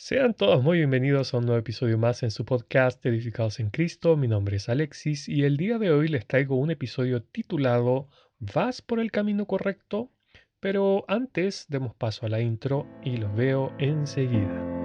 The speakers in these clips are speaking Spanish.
Sean todos muy bienvenidos a un nuevo episodio más en su podcast Edificados en Cristo. Mi nombre es Alexis y el día de hoy les traigo un episodio titulado ¿Vas por el camino correcto? Pero antes demos paso a la intro y los veo enseguida.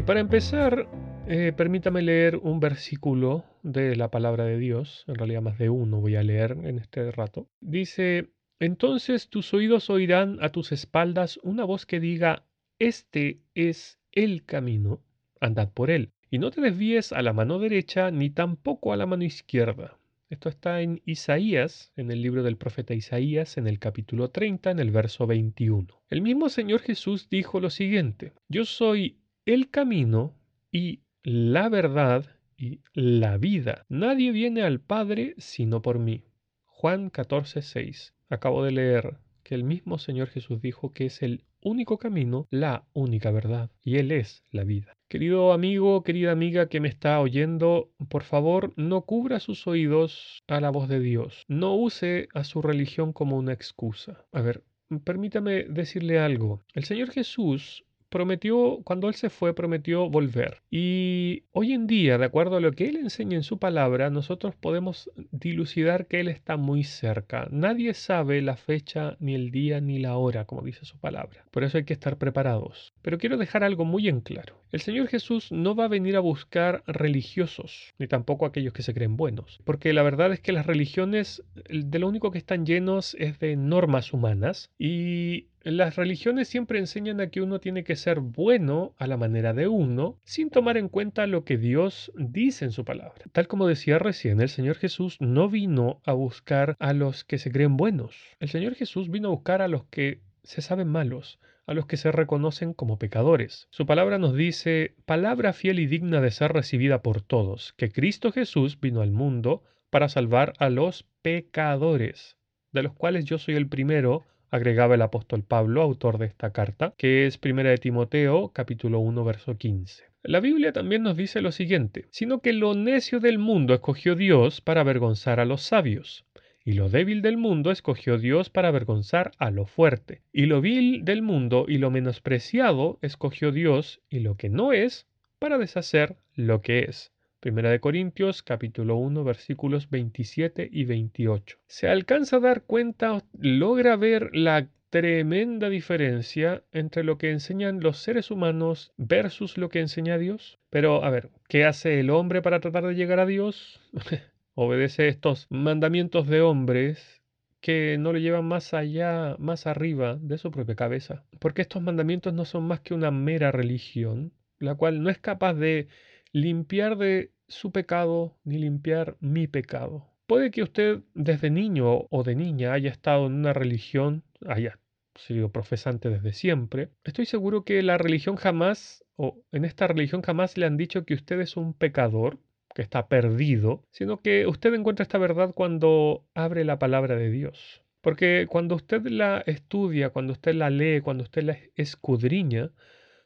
Para empezar, eh, permítame leer un versículo de la palabra de Dios, en realidad más de uno voy a leer en este rato. Dice, entonces tus oídos oirán a tus espaldas una voz que diga, este es el camino, andad por él, y no te desvíes a la mano derecha ni tampoco a la mano izquierda. Esto está en Isaías, en el libro del profeta Isaías, en el capítulo 30, en el verso 21. El mismo Señor Jesús dijo lo siguiente, yo soy el camino y la verdad y la vida. Nadie viene al Padre sino por mí. Juan 14, 6. Acabo de leer que el mismo Señor Jesús dijo que es el único camino, la única verdad, y Él es la vida. Querido amigo, querida amiga que me está oyendo, por favor no cubra sus oídos a la voz de Dios. No use a su religión como una excusa. A ver, permítame decirle algo. El Señor Jesús prometió, cuando Él se fue, prometió volver. Y hoy en día, de acuerdo a lo que Él enseña en su palabra, nosotros podemos dilucidar que Él está muy cerca. Nadie sabe la fecha, ni el día, ni la hora, como dice su palabra. Por eso hay que estar preparados. Pero quiero dejar algo muy en claro. El Señor Jesús no va a venir a buscar religiosos, ni tampoco aquellos que se creen buenos. Porque la verdad es que las religiones de lo único que están llenos es de normas humanas y las religiones siempre enseñan a que uno tiene que ser bueno a la manera de uno, sin tomar en cuenta lo que Dios dice en su palabra. Tal como decía recién, el Señor Jesús no vino a buscar a los que se creen buenos. El Señor Jesús vino a buscar a los que se saben malos, a los que se reconocen como pecadores. Su palabra nos dice, palabra fiel y digna de ser recibida por todos, que Cristo Jesús vino al mundo para salvar a los pecadores, de los cuales yo soy el primero agregaba el apóstol Pablo, autor de esta carta, que es Primera de Timoteo, capítulo 1, verso 15. La Biblia también nos dice lo siguiente, sino que lo necio del mundo escogió Dios para avergonzar a los sabios, y lo débil del mundo escogió Dios para avergonzar a lo fuerte, y lo vil del mundo y lo menospreciado escogió Dios, y lo que no es, para deshacer lo que es. Primera de Corintios capítulo 1 versículos 27 y 28. Se alcanza a dar cuenta, logra ver la tremenda diferencia entre lo que enseñan los seres humanos versus lo que enseña Dios. Pero, a ver, ¿qué hace el hombre para tratar de llegar a Dios? Obedece estos mandamientos de hombres que no le llevan más allá, más arriba de su propia cabeza. Porque estos mandamientos no son más que una mera religión, la cual no es capaz de limpiar de su pecado ni limpiar mi pecado. Puede que usted desde niño o de niña haya estado en una religión, haya sido profesante desde siempre. Estoy seguro que la religión jamás, o en esta religión jamás le han dicho que usted es un pecador, que está perdido, sino que usted encuentra esta verdad cuando abre la palabra de Dios. Porque cuando usted la estudia, cuando usted la lee, cuando usted la escudriña,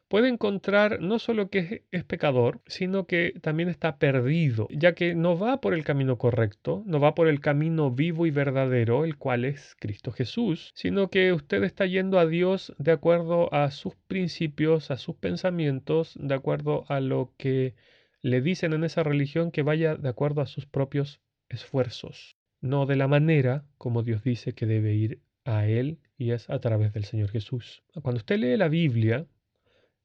puede encontrar no solo que es, pecador, sino que también está perdido, ya que no va por el camino correcto, no va por el camino vivo y verdadero, el cual es Cristo Jesús, sino que usted está yendo a Dios de acuerdo a sus principios, a sus pensamientos, de acuerdo a lo que le dicen en esa religión que vaya de acuerdo a sus propios esfuerzos, no de la manera como Dios dice que debe ir a Él y es a través del Señor Jesús. Cuando usted lee la Biblia,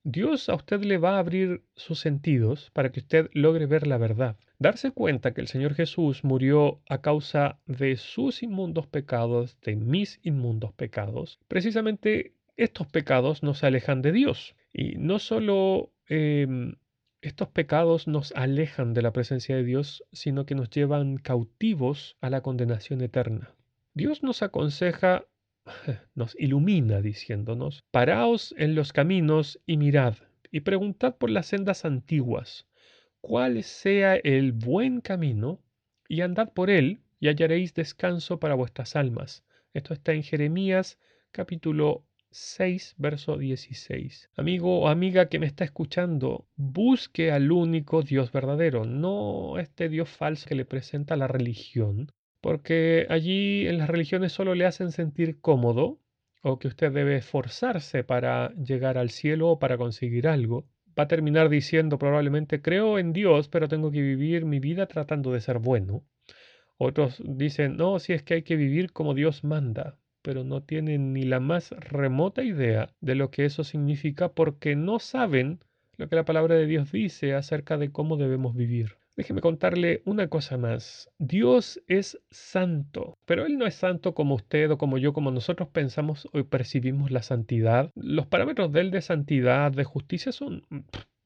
Dios a usted le va a abrir sus sentidos para que usted logre ver la verdad. Darse cuenta que el Señor Jesús murió a causa de sus inmundos pecados, de mis inmundos pecados. Precisamente estos pecados nos alejan de Dios. Y no solo em, estos pecados nos alejan de la presencia de Dios, sino que nos llevan cautivos a la condenación eterna. Dios nos aconseja nos ilumina diciéndonos, paraos en los caminos y mirad, y preguntad por las sendas antiguas, cuál sea el buen camino, y andad por él, y hallaréis descanso para vuestras almas. Esto está en Jeremías capítulo 6, verso 16. Amigo o amiga que me está escuchando, busque al único Dios verdadero, no este Dios falso que le presenta la religión, porque allí en las religiones solo le hacen sentir cómodo o que usted debe esforzarse para llegar al cielo o para conseguir algo. Va a terminar diciendo probablemente creo en Dios, pero tengo que vivir mi vida tratando de ser bueno. Otros dicen, no, si es que hay que vivir como Dios manda pero no tienen ni la más remota idea de lo que eso significa porque no saben lo que la palabra de Dios dice acerca de cómo debemos vivir. Déjeme contarle una cosa más. Dios es santo, pero Él no es santo como usted o como yo, como nosotros pensamos o percibimos la santidad. Los parámetros de Él de santidad, de justicia son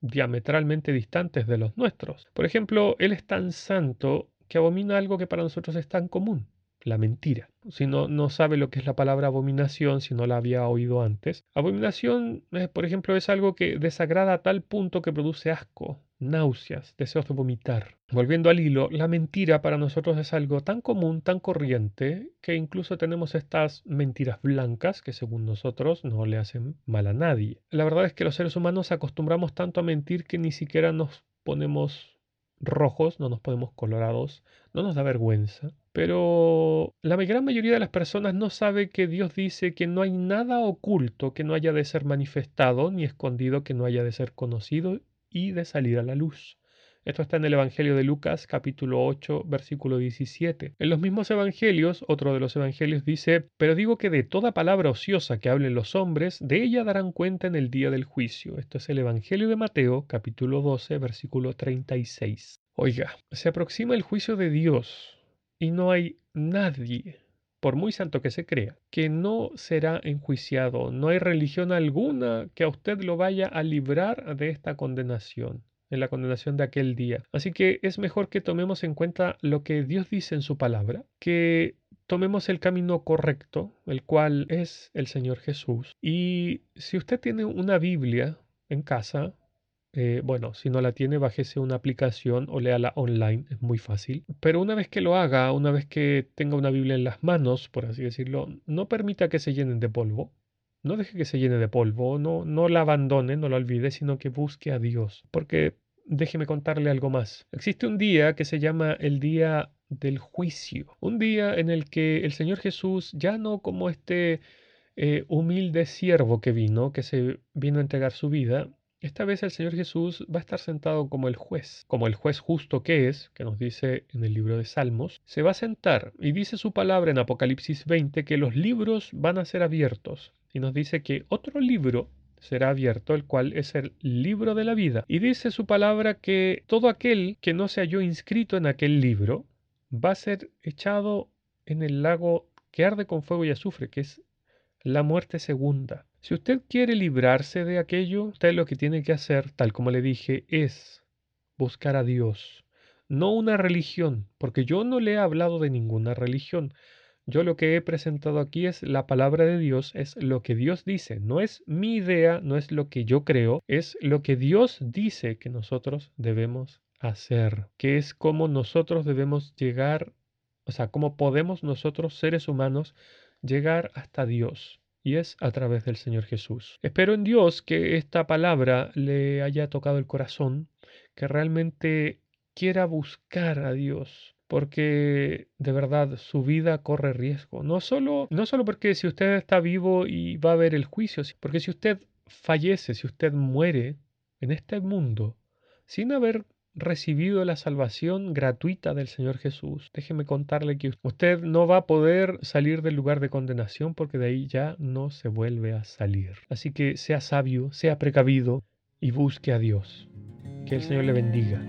diametralmente distantes de los nuestros. Por ejemplo, Él es tan santo que abomina algo que para nosotros es tan común la mentira. Si no, no sabe lo que es la palabra abominación, si no la había oído antes. Abominación, eh, por ejemplo, es algo que desagrada a tal punto que produce asco, náuseas, deseos de vomitar. Volviendo al hilo, la mentira para nosotros es algo tan común, tan corriente, que incluso tenemos estas mentiras blancas que según nosotros no le hacen mal a nadie. La verdad es que los seres humanos acostumbramos tanto a mentir que ni siquiera nos ponemos rojos, no nos ponemos colorados, no nos da vergüenza. Pero la gran mayoría de las personas no sabe que Dios dice que no hay nada oculto que no haya de ser manifestado, ni escondido que no haya de ser conocido y de salir a la luz. Esto está en el Evangelio de Lucas capítulo 8 versículo 17. En los mismos Evangelios, otro de los Evangelios dice, pero digo que de toda palabra ociosa que hablen los hombres, de ella darán cuenta en el día del juicio. Esto es el Evangelio de Mateo capítulo 12 versículo 36. Oiga, se aproxima el juicio de Dios y no hay nadie por muy santo que se crea, que no será enjuiciado. No hay religión alguna que a usted lo vaya a librar de esta condenación en la condenación de aquel día. Así que es mejor que tomemos en cuenta lo que Dios dice en su palabra, que tomemos el camino correcto, el cual es el Señor Jesús. Y si usted tiene una Biblia en casa, eh, bueno, si no la tiene, bájese una aplicación o léala online, es muy fácil. Pero una vez que lo haga, una vez que tenga una Biblia en las manos, por así decirlo, no permita que se llenen de polvo. No deje que se llene de polvo, no, no la abandone, no la olvide, sino que busque a Dios. Porque déjeme contarle algo más. Existe un día que se llama el día del juicio. Un día en el que el Señor Jesús, ya no como este eh, humilde siervo que vino, que se vino a entregar su vida, esta vez el Señor Jesús va a estar sentado como el juez, como el juez justo que es, que nos dice en el libro de Salmos, se va a sentar y dice su palabra en Apocalipsis 20 que los libros van a ser abiertos y nos dice que otro libro será abierto, el cual es el libro de la vida. Y dice su palabra que todo aquel que no se halló inscrito en aquel libro va a ser echado en el lago que arde con fuego y azufre, que es la muerte segunda. Si usted quiere librarse de aquello, usted lo que tiene que hacer, tal como le dije, es buscar a Dios, no una religión, porque yo no le he hablado de ninguna religión. Yo lo que he presentado aquí es la palabra de Dios, es lo que Dios dice, no es mi idea, no es lo que yo creo, es lo que Dios dice que nosotros debemos hacer, que es cómo nosotros debemos llegar, o sea, cómo podemos nosotros, seres humanos, llegar hasta Dios. Y es a través del Señor Jesús. Espero en Dios que esta palabra le haya tocado el corazón, que realmente quiera buscar a Dios, porque de verdad su vida corre riesgo. No solo, no solo porque si usted está vivo y va a ver el juicio, porque si usted fallece, si usted muere en este mundo sin haber recibido la salvación gratuita del Señor Jesús, déjeme contarle que usted no va a poder salir del lugar de condenación porque de ahí ya no se vuelve a salir. Así que sea sabio, sea precavido y busque a Dios. Que el Señor le bendiga.